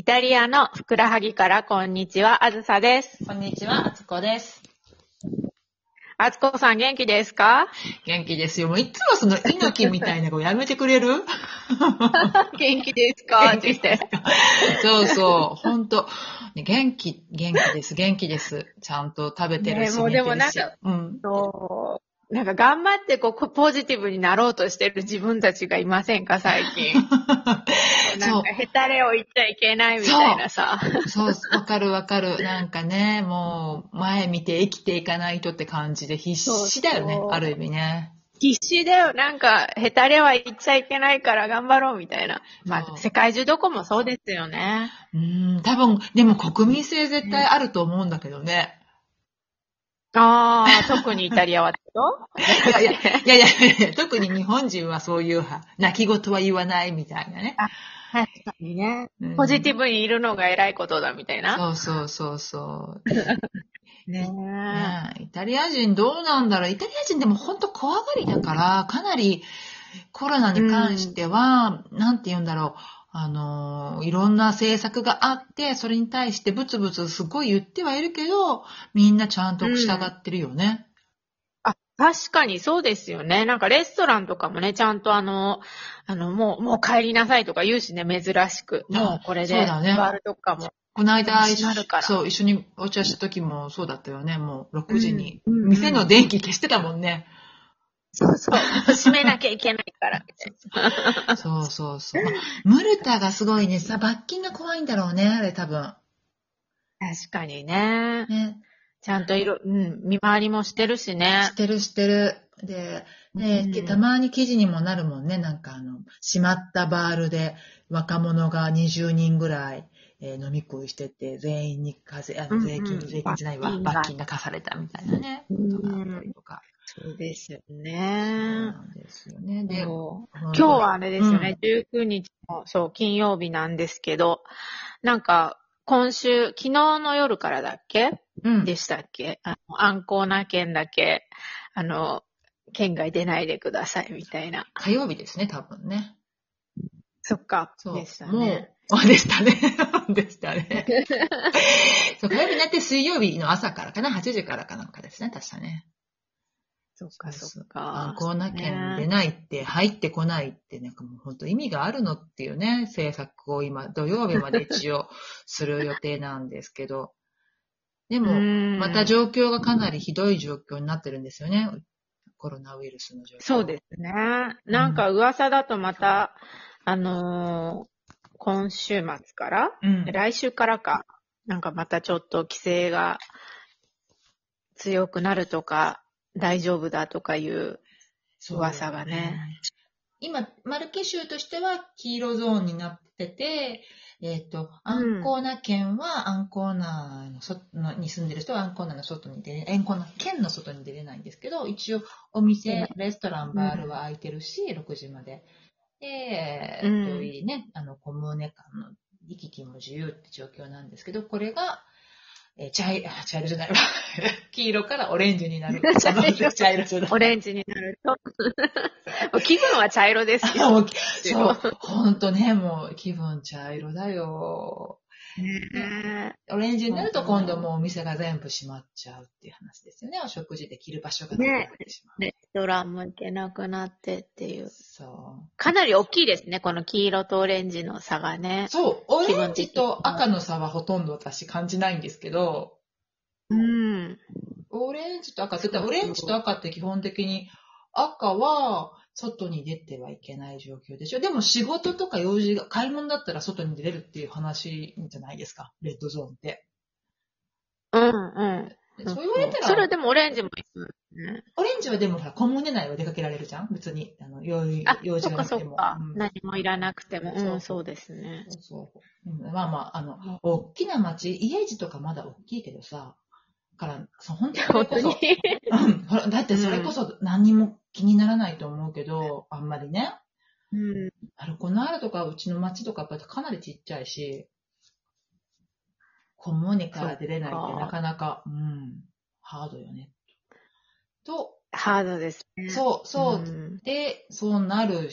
イタリアのふくらはぎからこんにちは、あずさです。こんにちは、あつこです。あつこさん元気ですか？元気ですよ。もういつもその猪木みたいな子やめてくれる？元気ですか？って言って。そうそう、ほんと。ね元気、元気です、元気です。ちゃんと食べてるし、ねもうるしなんかうん。そう。なんか頑張ってこうポジティブになろうとしてる自分たちがいませんか最近。なんかヘタレを言っちゃいけないみたいなさ。そう、わかるわかる。なんかね、もう、前見て生きていかないとって感じで必死だよねそうそ、うある意味ね。必死だよ。なんか、ヘタレは言っちゃいけないから頑張ろうみたいな。まあ、世界中どこもそうですよね。うん、多分、でも国民性絶対あると思うんだけどね。ああ、特にイタリアはってこと？いやいや、いやいや特に日本人はそういう派、泣き言は言わないみたいなね。確かにね。うんポジティブにいるのが偉いことだみたいな。そうそうそうそう。ね ねえイタリア人どうなんだろうイタリア人でも本当怖がりだから、かなりコロナに関しては、なんて言うんだろう。あの、いろんな政策があって、それに対してブツブツすごい言ってはいるけど、みんなちゃんと従ってるよね。あ、確かにそうですよね。なんかレストランとかもね、ちゃんとあの、あの、もう、もう帰りなさいとか言うしね、珍しく。あもうこれで、そうだねバールとかも。この間一緒そう、一緒にお茶した時もそうだったよね。もう6時に。うんうんうん店の電気消してたもんね。そうそう。閉めなきゃいけないから、みたいな。そうそうそう。ムルタがすごいね、さ、罰金が怖いんだろうね、あれ多分。確かにね。ね。ちゃんといろ、うん、見回りもしてるしねし。てるしてる。で、ね、うんたまに記事にもなるもんね。なんかあの、閉まったバールで若者が20人ぐらい、えー飲み食いしてて、全員に課税、あの、うんうん税金、税金じゃないわ、罰金が課されたみたいなね。うんことがあったりとか。そうですよそうね。ですよね。で、そう今今日はあれですよね、19日の、そう、金曜日なんですけど、なんか、今週、昨日の夜からだっけ？うん。でしたっけ？あの、安康な県だけ、あの、県外出ないでくださいみたいな。火曜日ですね、多分ね。そっか。そう。でしたもね。う、あ、でしたね。でしたね。そう、火曜日になって水曜日の朝からかな、8時からかなんかですね、確かね。そっか、そっあか。こんな県出ねないって、入ってこないって、なんかもう本当意味があるのっていうね、政策を今、土曜日まで一応する予定なんですけど。でも、うんまた状況がかなりひどい状況になってるんですよね。コロナウイルスの状況。そうですね。なんか噂だとまた、あのー今週末から、うん。来週からか、なんかまたちょっと規制が強くなるとか、大丈夫だとかいう噂がね。今、マルケ州としては黄色ゾーンになってて、えっ、と、アンコーナ県はアンコーナのそのに住んでる人はアンコーナの外に出れ、アンコーナ県の外に出れないんですけど、一応お店、レストラン、バールは開いてるし、6時まで。で、うん。そういうね、あの、コムーネ間の行き来も自由って状況なんですけど、これが、えー茶色、あ茶色じゃないわ。黄色からオレンジになる。茶色 茶色じゃない。オレンジになると。気分は茶色ですけど。もうそう、ほんとね、もう気分茶色だよ。ねオレンジになると今度もうお店が全部閉まっちゃうっていう話ですよね。お食事できる場所がなくなってしまう。レストランも行けなくなってっていう。そかなり大きいですね、この黄色とオレンジの差がねう。。そう、オレンジと赤の差はほとんど私感じないんですけど、うん。オレンジと赤って言ったら、オレンジと赤って基本的に赤は外に出てはいけない状況でしょ。でも仕事とか用事が、買い物だったら外に出れるっていう話じゃないですか。レッドゾーンって。うんうん。そう言われたら、それでもオレンジもいいね。オレンジはでもほら、コムネ内は出かけられるじゃん？別に、あの、用事がなくても。うん何もいらなくても。そううん、そうですね。そうそううんまあまあ、あの、大きな町、家路とかまだ大きいけどさ、から、そう本当に本当に。うんだってそれこそ何にも気にならないと思うけど、あんまりね。うん。アルコナールとかうちの町とかやっぱりかなりちっちゃいし、コムネから出れないってなかなか、うん、ハードよね。と、ハードですね。そう、そう、んで、そうなる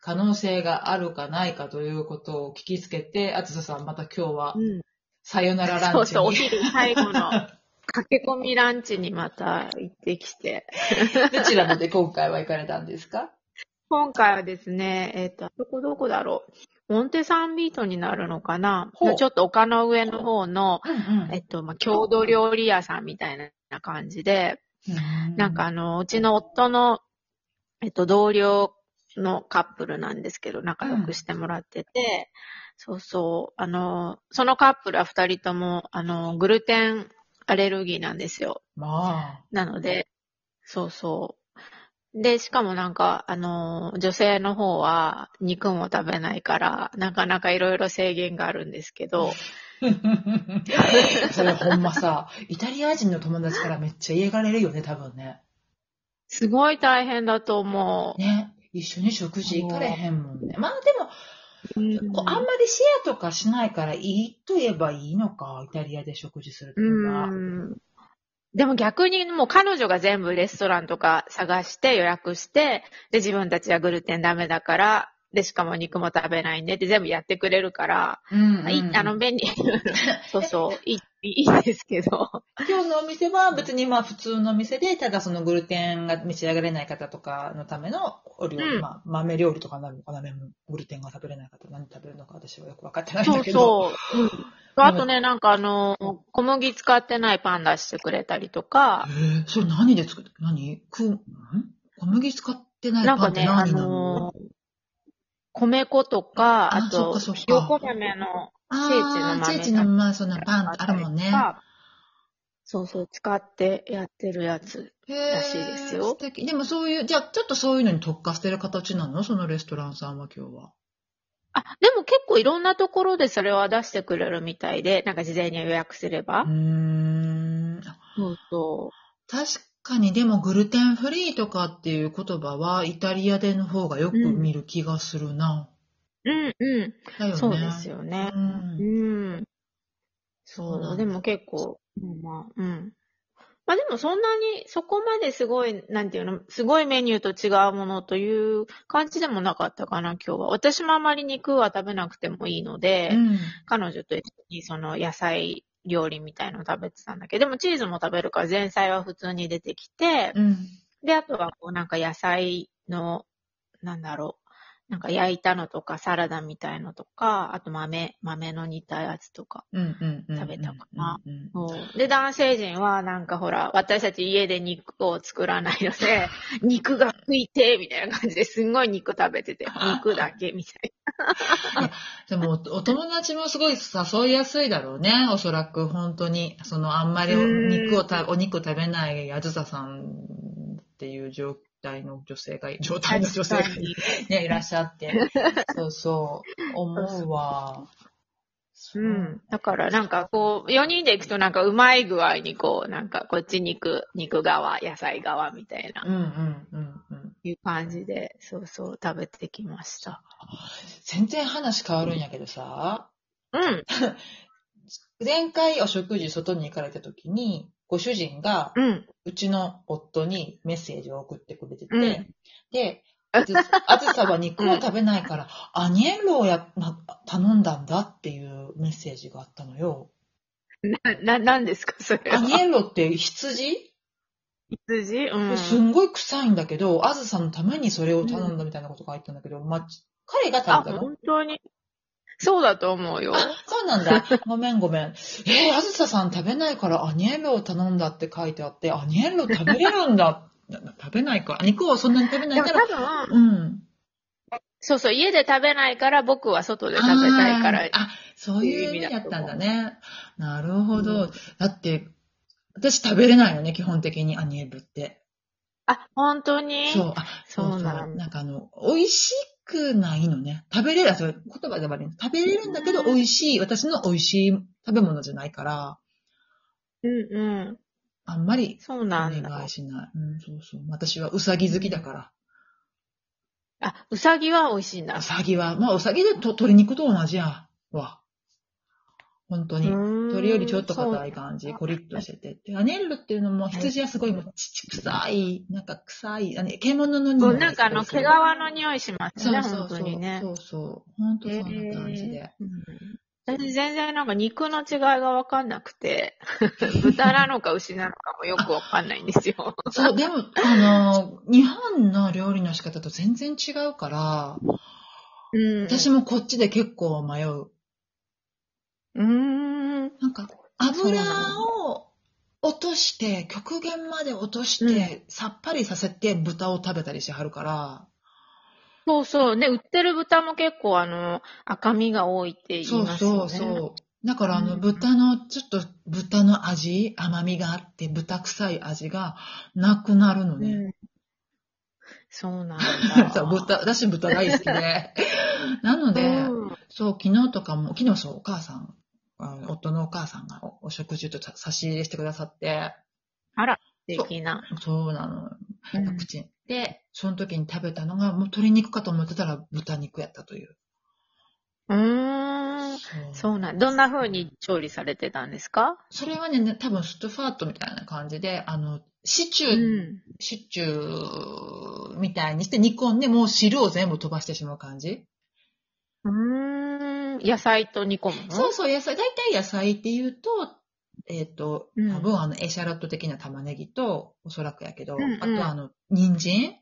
可能性があるかないかということを聞きつけて、あつささんまた今日はうん。さよならランチに。そうそう、お昼最後の 駆け込みランチにまた行ってきて。どちらまで今回は行かれたんですか？今回はですね、えっ、と、どこどこだろう。モンテサンビートになるのかな。ちょっと丘の上の方の、うんえっと、まあ、郷土料理屋さんみたいな感じで、うん。なんかあの、うちの夫の、えっと、同僚のカップルなんですけど、仲良くしてもらってて、そうそう、あの、そのカップルは二人とも、あの、グルテンアレルギーなんですよ。まあ。なので、そうそう。で、しかもなんか、あの、女性の方は肉も食べないから、なかなかいろいろ制限があるんですけど、それほんまさ、イタリア人の友達からめっちゃ嫌がれるよね、多分ね。すごい大変だと思ね。一緒に食事行かれへんもんね。まあでも、こうあんまりシェアとかしないからいいと言えばいいのか、イタリアで食事するっていうん。でも逆にもう彼女が全部レストランとか探して予約して、で自分たちはグルテンダメだから、でしかも肉も食べないんでって全部やってくれるから、うんうんあの便利。そうそう、いい、いんですけど。今日のお店は別にまあ普通のお店で、ただそのグルテンが召し上がれない方とかのためのお料理、うんまあ豆料理とかなのかな、グルテンが食べれない方何食べるのか私はよくわかってないんそうだけど。そうそ。うあとね、なんかあの、小麦使ってないパン出してくれたりとか、へえ、それ何で作って、何くん小麦使ってないパンってなんかね、あのの、米粉とか、あと、そっかそっかひよこ豆のあ聖地の豆ー聖地のまあそんなパンあるもんね。そうそう、使ってやってるやつ。らしいですよ。でもそういう、じゃあちょっとそういうのに特化してる形なの？そのレストランさんは今日は。あ、でも結構いろんなところでそれは出してくれるみたいで、なんか事前に予約すればうー。ん。そうそ確かにでもグルテンフリーとかっていう言葉はイタリアでの方がよく見る気がするな。う。うんうだよね。ん。そうですよね。うんうん。そう、でも結構、うんまあ、うん。まあでもそんなにそこまですごい、なんていうの、すごいメニューと違うものという感じでもなかったかな、今日は。私もあまり肉は食べなくてもいいので、うん彼女と一緒にその野菜料理みたいの食べてたんだけど、でもチーズも食べるから前菜は普通に出てきて、うん。で、あとはこうなんか野菜の、なんだろう、なんか焼いたのとかサラダみたいのとか、あと豆、豆の煮たやつとか。食べたかなで、男性陣はなんかほら、私たち家で肉を作らないので、肉が食いて、みたいな感じですんごい肉食べてて、肉だけ、みたいなでも、お友達もすごい誘いやすいだろうね。おそらく、本当に。その、あんまりお肉をた、お肉食べないあずささんっていう状況態の女性が、状態の女性が確かにね、いらっしゃって。そうそう。思うわ。うん。だからなんかこう、4人で行くとなんかうまい具合にこう、なんかこっち肉、肉側、野菜側みたいな、うんうんうんうん。いう感じで、そうそう食べてきました。全然話変わるんやけどさ、うん。前回お食事外に行かれた時に、ご主人が、うん。うちの夫にメッセージを送ってくれてて、うんで、あずあずさは肉を食べないから、アニエンロをやな頼んだんだっていうメッセージがあったのよ。な、な、なんですかそれは。アニエンロって羊、羊？うん。すんごい臭いんだけど、あずさのためにそれを頼んだみたいなことが入ったんだけど、ま、彼があ、食べたの本当に？そうだと思うよ。あ、そうなんだ。ごめんごめん。えー、あずささん食べないからアニエンロを頼んだって書いてあって、アニエンロ食べれるんだ。食べないか。肉をそんなに食べないでもから。多分、うん。そうそう、家で食べないから僕は外で食べたいからあそういう意味だったんだね。なるほど。だって、私食べれないのね、基本的にアニエルって。あ、本当に？そう、あ、そうなんだなんかあの、美味しくないのね。食べれる、あそれ言葉で悪いね食べれるんだけど美味しい、私の美味しい食べ物じゃないから、うんうん。あんまりそうおなんだ願い。しない。うん、そうそう。私はうさぎ好きだから。あ、うさぎは美味しいんだう。さぎは、まあうさぎでと鶏肉と同じやわ。本当に。鳥よりちょっと硬い感じ、コリッとしてて。でアネッロっていうのも羊はすごいもう乳臭い、なんか臭い、あの獣の匂い。なんかあの、毛皮の匂いしますね、そうそうそう本当にね。そうそう。本当そんな感じで。えーうん私全然なんか肉の違いがわかんなくて、豚なのか牛なのかもよくわかんないんですよ。そう、でも、あの、日本の料理の仕方と全然違うから、うん。私もこっちで結構迷う。うーん。なんか、そう油なを落として、極限まで落として、さっぱりさせて豚を食べたりしはるから、そうそう。ね、売ってる豚も結構あの、赤身が多いって言いそうますよね。そうそう。だから、あの、うん豚の、ちょっと豚の味、甘みがあって、豚臭い味がなくなるのね。うん。そうなんだ。そう豚、私豚大好きで。なので、うんそう、昨日とかも、昨日そう、お母さん、あの夫のお母さんがおお食事と差し入れしてくださって、あら、素敵な。そうなの。うん口に。で、その時に食べたのが、もう鶏肉かと思ってたら豚肉やったという。うーん。そうなん。どんな風に調理されてたんですか？それはね、ね多分ストファートみたいな感じで、あの、シチュうー、ん。シチューみたいにして煮込んで、もう汁を全部飛ばしてしまう感じ。うーん。野菜と煮込むの？そうそう、野菜、大体野菜って言うと、えっ、と、うん多分あの、エシャロット的な玉ねぎと、おそらくやけど、うんうんあとあの、人参？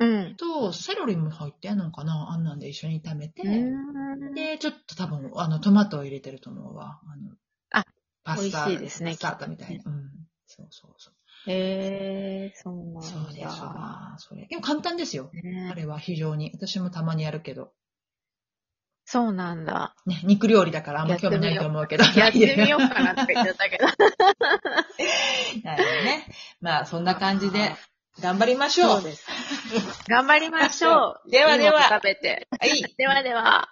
うん。と、セロリも入ってんのかな？あんなんで一緒に炒めて、で、ちょっと多分、あの、トマトを入れてると思うわ。あの、あパスタ、美味しいですねパスタみたいな。うん。そうそうそう。へえー、そうなんだ。そうですわ。それ。でも簡単ですよ。ねあれは非常に。私もたまにやるけど。そうなんだ。ね、肉料理だからあんま興味ないと思うけど。やってみようかなって言っちゃったけど。なるほどね。まあ、そんな感じで、頑張りましょう。そうです。頑張りましょう。ではでは食べて。はい。ではでは。